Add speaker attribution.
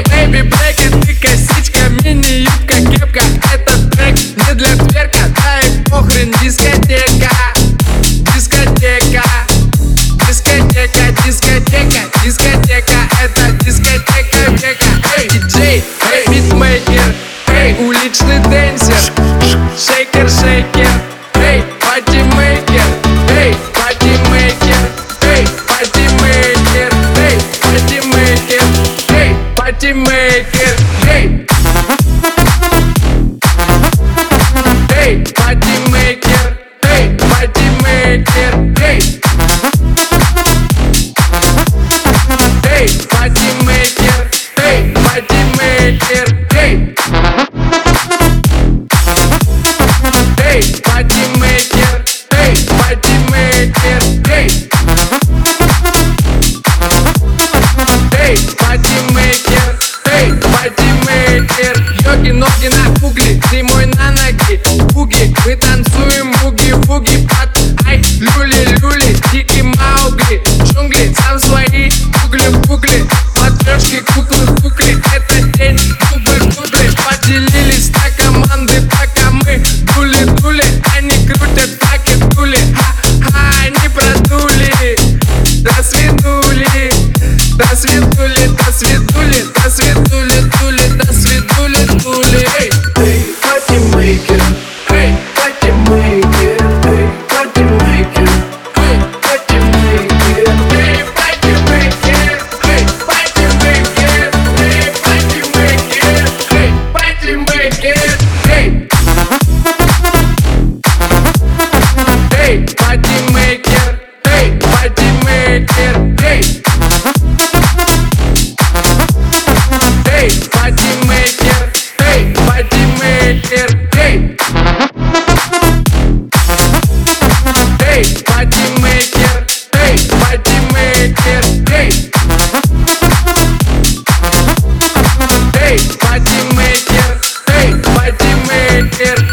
Speaker 1: Эй, бэйби, блэки, ты косичка мини-юбка матимейкер Эй! Эй, матимейкер Эй, матимейкер Эй! Эй, матимейкер Эй, матимейкер Эй! Эй, матимейкер Эй, матимейкер Эй! Эй, матимейкер Ноги, ноги на пугли, зимой на ноги Буги, мы танцуем буги. Эй,
Speaker 2: бодимейкер,
Speaker 1: эй,
Speaker 2: бодимейкер, эй.
Speaker 1: Эй,
Speaker 2: бодимейкер,
Speaker 1: эй, бодимейкер, эй. Эй, бодимейкер, эй, бодимейкер, эй. Эй, бодимейкер, эй, бодимейкер,